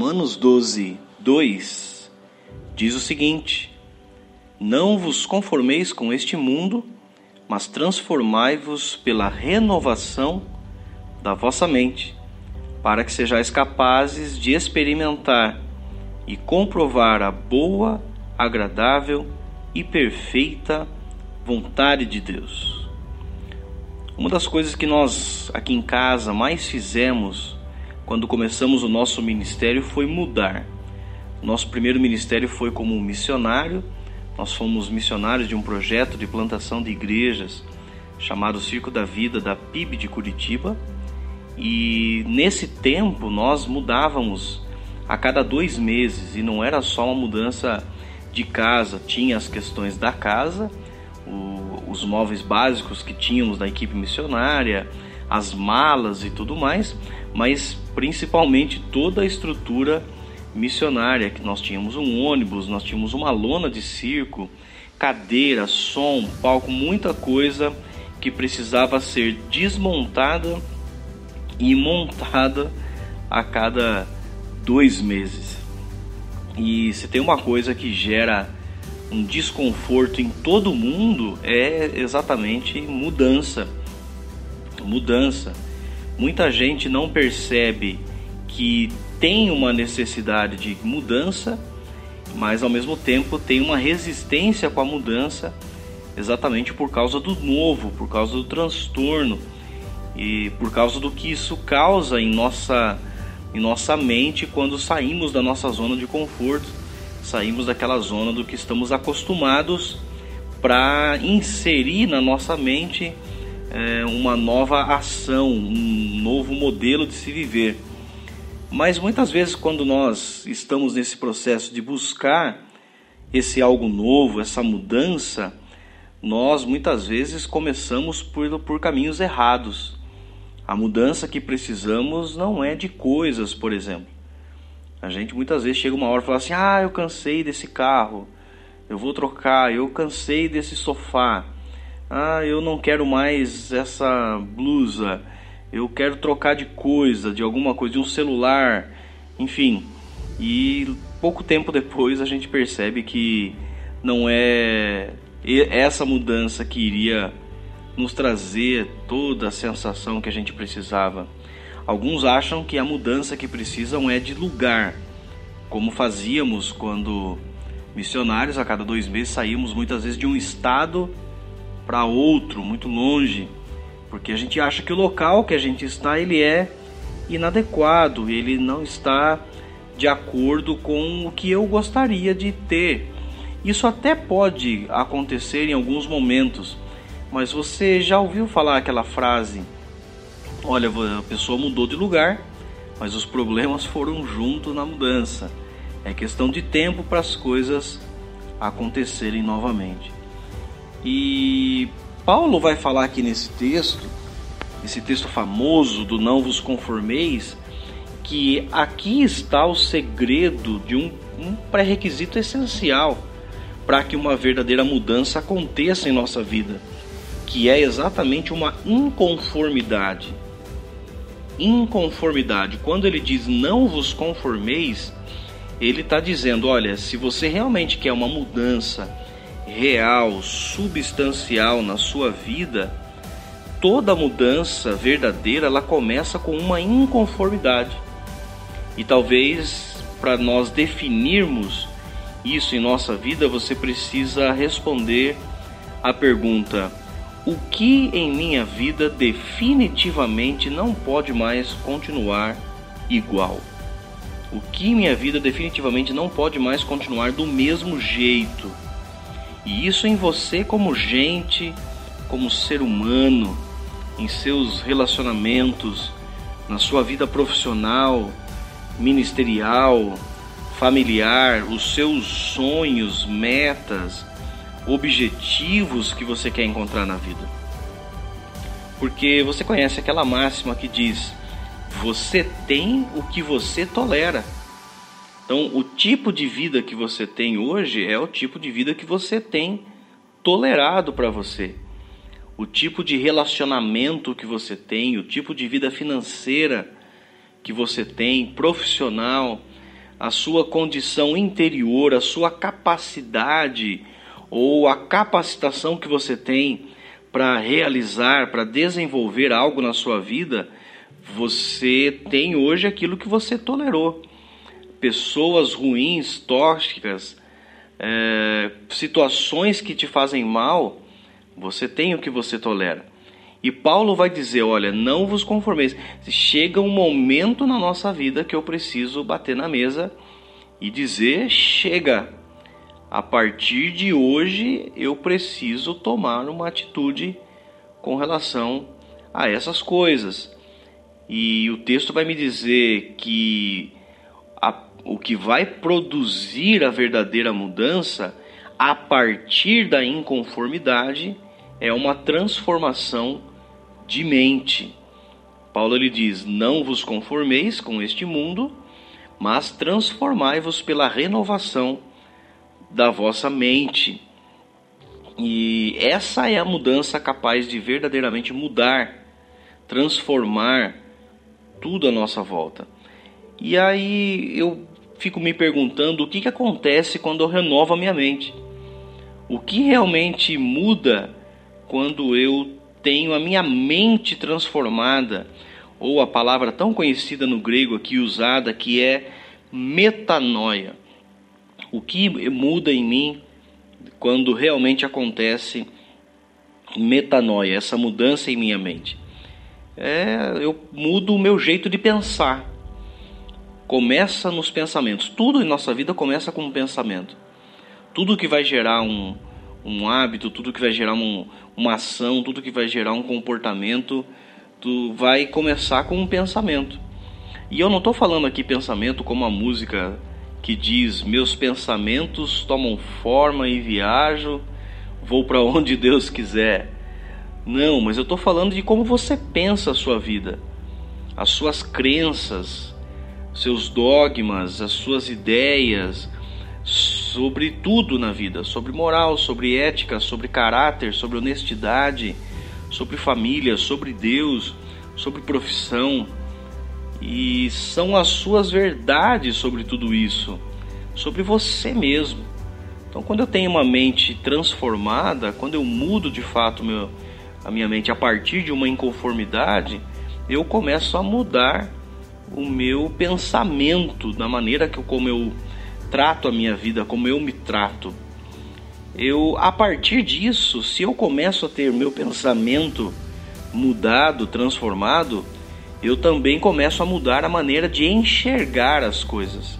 Romanos 12, 2 diz o seguinte: Não vos conformeis com este mundo, mas transformai-vos pela renovação da vossa mente, para que sejais capazes de experimentar e comprovar a boa, agradável e perfeita vontade de Deus. Uma das coisas que nós aqui em casa mais fizemos quando começamos o nosso ministério foi mudar. Nosso primeiro ministério foi como missionário. Nós fomos missionários de um projeto de plantação de igrejas chamado Circo da Vida da PIB de Curitiba. E nesse tempo nós mudávamos a cada dois meses e não era só uma mudança de casa, tinha as questões da casa, o, os móveis básicos que tínhamos da equipe missionária, as malas e tudo mais, mas principalmente toda a estrutura missionária, que nós tínhamos um ônibus, nós tínhamos uma lona de circo, cadeira, som, palco, muita coisa que precisava ser desmontada e montada a cada dois meses. E se tem uma coisa que gera um desconforto em todo mundo é exatamente mudança. Mudança. Muita gente não percebe que tem uma necessidade de mudança, mas ao mesmo tempo tem uma resistência com a mudança, exatamente por causa do novo, por causa do transtorno e por causa do que isso causa em nossa em nossa mente quando saímos da nossa zona de conforto, saímos daquela zona do que estamos acostumados para inserir na nossa mente é, uma nova ação, um novo modelo de se viver. Mas muitas vezes, quando nós estamos nesse processo de buscar esse algo novo, essa mudança, nós muitas vezes começamos por, por caminhos errados. A mudança que precisamos não é de coisas, por exemplo. A gente muitas vezes chega uma hora e fala assim: ah, eu cansei desse carro, eu vou trocar, eu cansei desse sofá, ah, eu não quero mais essa blusa, eu quero trocar de coisa, de alguma coisa, de um celular, enfim. E pouco tempo depois a gente percebe que não é essa mudança que iria nos trazer toda a sensação que a gente precisava. Alguns acham que a mudança que precisam é de lugar, como fazíamos quando missionários a cada dois meses saímos muitas vezes de um estado para outro, muito longe, porque a gente acha que o local que a gente está ele é inadequado, ele não está de acordo com o que eu gostaria de ter. Isso até pode acontecer em alguns momentos, mas você já ouviu falar aquela frase? Olha, a pessoa mudou de lugar, mas os problemas foram junto na mudança. É questão de tempo para as coisas acontecerem novamente. E Paulo vai falar aqui nesse texto, esse texto famoso do não vos conformeis, que aqui está o segredo de um, um pré-requisito essencial para que uma verdadeira mudança aconteça em nossa vida que é exatamente uma inconformidade. Inconformidade. Quando ele diz não vos conformeis, ele está dizendo: olha, se você realmente quer uma mudança real, substancial na sua vida, toda mudança verdadeira ela começa com uma inconformidade. E talvez para nós definirmos isso em nossa vida, você precisa responder a pergunta: o que em minha vida definitivamente não pode mais continuar igual. O que minha vida definitivamente não pode mais continuar do mesmo jeito. E isso em você como gente, como ser humano, em seus relacionamentos, na sua vida profissional, ministerial, familiar, os seus sonhos, metas, objetivos que você quer encontrar na vida. Porque você conhece aquela máxima que diz: você tem o que você tolera. Então, o tipo de vida que você tem hoje é o tipo de vida que você tem tolerado para você. O tipo de relacionamento que você tem, o tipo de vida financeira que você tem, profissional, a sua condição interior, a sua capacidade ou a capacitação que você tem para realizar, para desenvolver algo na sua vida, você tem hoje aquilo que você tolerou. Pessoas ruins, tóxicas, é, situações que te fazem mal, você tem o que você tolera. E Paulo vai dizer: olha, não vos conformeis. Chega um momento na nossa vida que eu preciso bater na mesa e dizer: chega. A partir de hoje eu preciso tomar uma atitude com relação a essas coisas. E o texto vai me dizer que o que vai produzir a verdadeira mudança a partir da inconformidade é uma transformação de mente. Paulo lhe diz: Não vos conformeis com este mundo, mas transformai-vos pela renovação da vossa mente. E essa é a mudança capaz de verdadeiramente mudar, transformar tudo à nossa volta. E aí eu fico me perguntando o que, que acontece quando eu renovo a minha mente. O que realmente muda quando eu tenho a minha mente transformada, ou a palavra tão conhecida no grego aqui usada, que é metanoia. O que muda em mim quando realmente acontece metanoia, essa mudança em minha mente? É, eu mudo o meu jeito de pensar. Começa nos pensamentos. Tudo em nossa vida começa com um pensamento. Tudo que vai gerar um, um hábito, tudo que vai gerar um, uma ação, tudo que vai gerar um comportamento, tu vai começar com um pensamento. E eu não estou falando aqui pensamento como a música que diz: Meus pensamentos tomam forma e viajo, vou para onde Deus quiser. Não, mas eu estou falando de como você pensa a sua vida, as suas crenças, seus dogmas, as suas ideias, sobre tudo na vida, sobre moral, sobre ética, sobre caráter, sobre honestidade, sobre família, sobre Deus, sobre profissão. E são as suas verdades sobre tudo isso, sobre você mesmo. Então, quando eu tenho uma mente transformada, quando eu mudo de fato meu, a minha mente a partir de uma inconformidade, eu começo a mudar o meu pensamento, da maneira que eu, como eu trato a minha vida, como eu me trato. Eu, a partir disso, se eu começo a ter meu pensamento mudado, transformado, eu também começo a mudar a maneira de enxergar as coisas.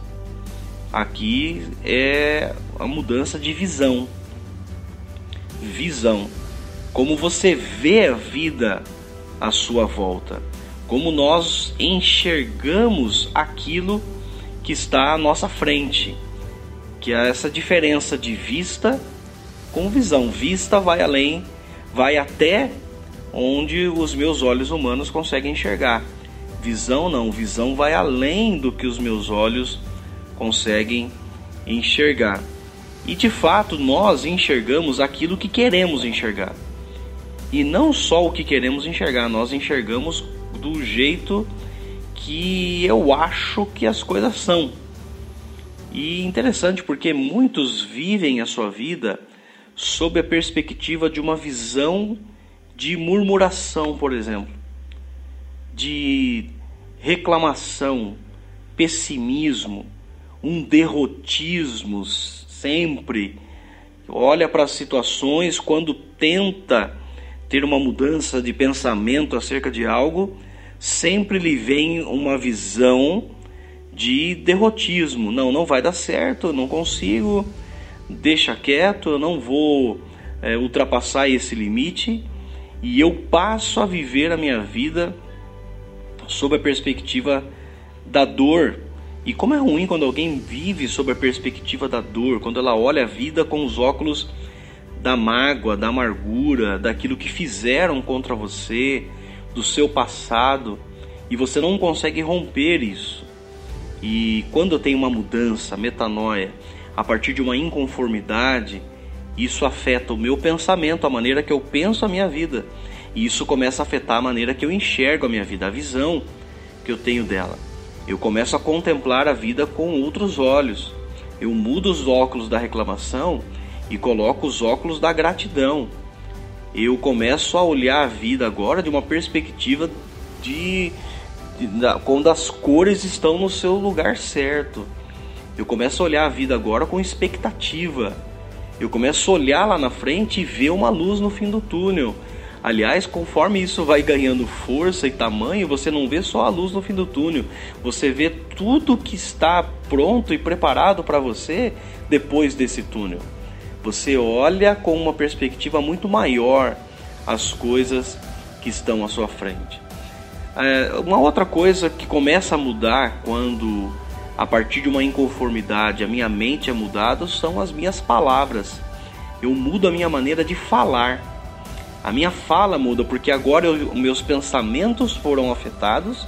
Aqui é a mudança de visão. Visão. Como você vê a vida à sua volta. Como nós enxergamos aquilo que está à nossa frente, que é essa diferença de vista com visão. Vista vai além, vai até onde os meus olhos humanos conseguem enxergar. Visão não, visão vai além do que os meus olhos conseguem enxergar. E de fato, nós enxergamos aquilo que queremos enxergar. E não só o que queremos enxergar, nós enxergamos do jeito que eu acho que as coisas são. E interessante porque muitos vivem a sua vida sob a perspectiva de uma visão de murmuração, por exemplo, de reclamação, pessimismo, um derrotismo sempre. Olha para as situações quando tenta ter uma mudança de pensamento acerca de algo, sempre lhe vem uma visão de derrotismo. Não, não vai dar certo, não consigo, deixa quieto, eu não vou é, ultrapassar esse limite e eu passo a viver a minha vida sob a perspectiva da dor. E como é ruim quando alguém vive sob a perspectiva da dor, quando ela olha a vida com os óculos da mágoa, da amargura, daquilo que fizeram contra você, do seu passado e você não consegue romper isso. E quando tenho uma mudança, metanoia, a partir de uma inconformidade, isso afeta o meu pensamento, a maneira que eu penso a minha vida. E isso começa a afetar a maneira que eu enxergo a minha vida, a visão que eu tenho dela. Eu começo a contemplar a vida com outros olhos. Eu mudo os óculos da reclamação e coloco os óculos da gratidão. Eu começo a olhar a vida agora de uma perspectiva de, de, de quando as cores estão no seu lugar certo. Eu começo a olhar a vida agora com expectativa. Eu começo a olhar lá na frente e ver uma luz no fim do túnel. Aliás, conforme isso vai ganhando força e tamanho, você não vê só a luz no fim do túnel, você vê tudo que está pronto e preparado para você depois desse túnel. Você olha com uma perspectiva muito maior as coisas que estão à sua frente. É, uma outra coisa que começa a mudar quando, a partir de uma inconformidade, a minha mente é mudada são as minhas palavras. Eu mudo a minha maneira de falar. A minha fala muda porque agora eu, meus pensamentos foram afetados,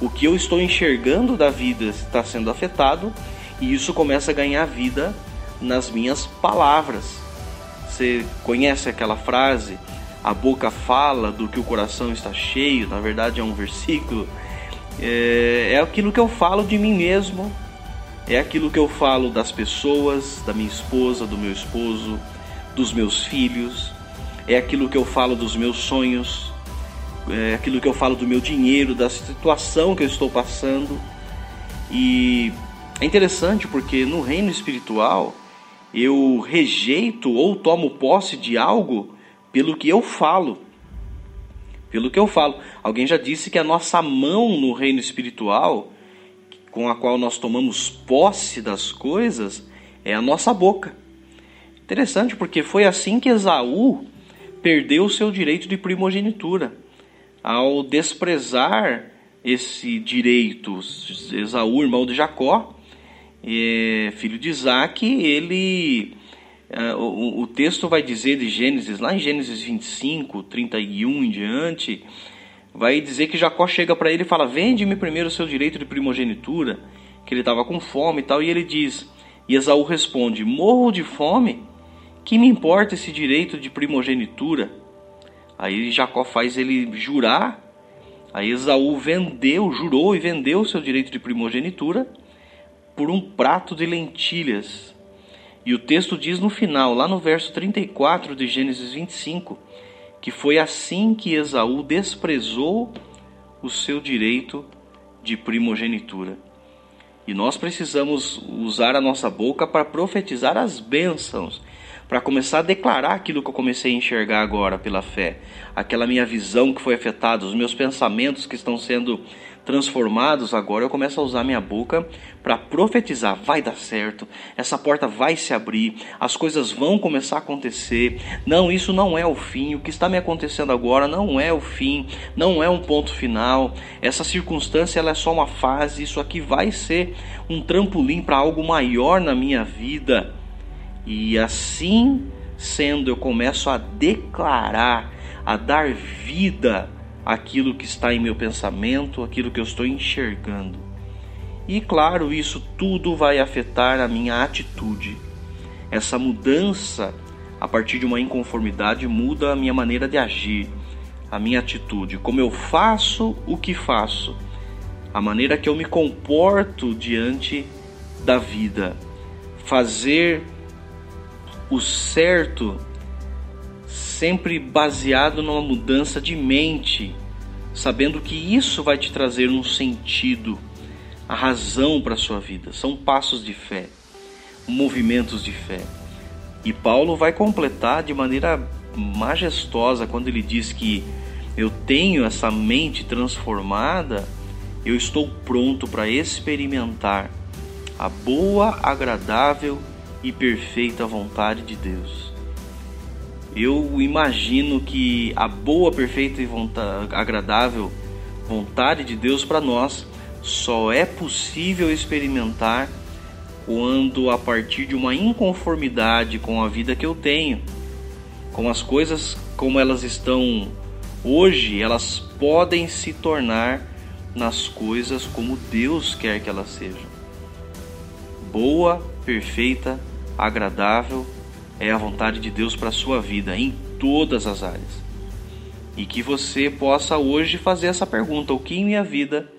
o que eu estou enxergando da vida está sendo afetado e isso começa a ganhar vida nas minhas palavras. Você conhece aquela frase? A boca fala do que o coração está cheio, na verdade é um versículo. É, é aquilo que eu falo de mim mesmo, é aquilo que eu falo das pessoas, da minha esposa, do meu esposo, dos meus filhos é aquilo que eu falo dos meus sonhos, é aquilo que eu falo do meu dinheiro, da situação que eu estou passando. E é interessante porque no reino espiritual eu rejeito ou tomo posse de algo pelo que eu falo. Pelo que eu falo. Alguém já disse que a nossa mão no reino espiritual, com a qual nós tomamos posse das coisas, é a nossa boca. Interessante porque foi assim que Esaú perdeu o seu direito de primogenitura. Ao desprezar esse direito, Esaú, irmão de Jacó, é, filho de Isaac, ele. É, o, o, texto vai dizer de Gênesis, lá em Gênesis 25, 31 em diante, vai dizer que Jacó chega para ele e fala: Vende-me primeiro o seu direito de primogenitura, que ele estava com fome e tal, e ele diz. E Esaú responde: Morro de fome que me importa esse direito de primogenitura? Aí Jacó faz ele jurar. Aí Esaú vendeu, jurou e vendeu o seu direito de primogenitura por um prato de lentilhas. E o texto diz no final, lá no verso 34 de Gênesis 25, que foi assim que Esaú desprezou o seu direito de primogenitura. E nós precisamos usar a nossa boca para profetizar as bênçãos para começar a declarar aquilo que eu comecei a enxergar agora pela fé, aquela minha visão que foi afetada, os meus pensamentos que estão sendo transformados, agora eu começo a usar minha boca para profetizar, vai dar certo, essa porta vai se abrir, as coisas vão começar a acontecer. Não, isso não é o fim, o que está me acontecendo agora não é o fim, não é um ponto final. Essa circunstância ela é só uma fase, isso aqui vai ser um trampolim para algo maior na minha vida. E assim sendo, eu começo a declarar, a dar vida àquilo que está em meu pensamento, aquilo que eu estou enxergando. E claro, isso tudo vai afetar a minha atitude. Essa mudança, a partir de uma inconformidade, muda a minha maneira de agir, a minha atitude, como eu faço o que faço, a maneira que eu me comporto diante da vida. Fazer o certo sempre baseado numa mudança de mente, sabendo que isso vai te trazer um sentido, a razão para a sua vida. São passos de fé, movimentos de fé. E Paulo vai completar de maneira majestosa quando ele diz que eu tenho essa mente transformada, eu estou pronto para experimentar a boa, agradável e perfeita vontade de Deus. Eu imagino que a boa, perfeita e vontade, agradável vontade de Deus para nós só é possível experimentar quando, a partir de uma inconformidade com a vida que eu tenho, com as coisas como elas estão hoje, elas podem se tornar nas coisas como Deus quer que elas sejam. Boa, perfeita agradável é a vontade de Deus para a sua vida em todas as áreas. E que você possa hoje fazer essa pergunta: o que em minha vida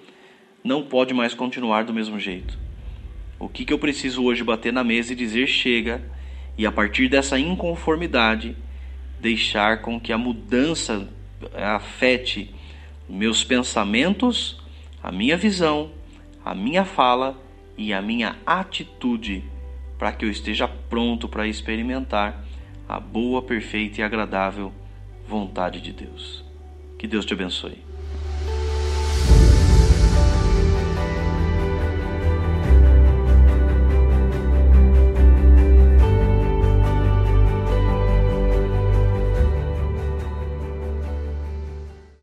não pode mais continuar do mesmo jeito. O que, que eu preciso hoje bater na mesa e dizer chega, e a partir dessa inconformidade, deixar com que a mudança afete meus pensamentos, a minha visão, a minha fala e a minha atitude, para que eu esteja pronto para experimentar a boa, perfeita e agradável vontade de Deus. Que Deus te abençoe.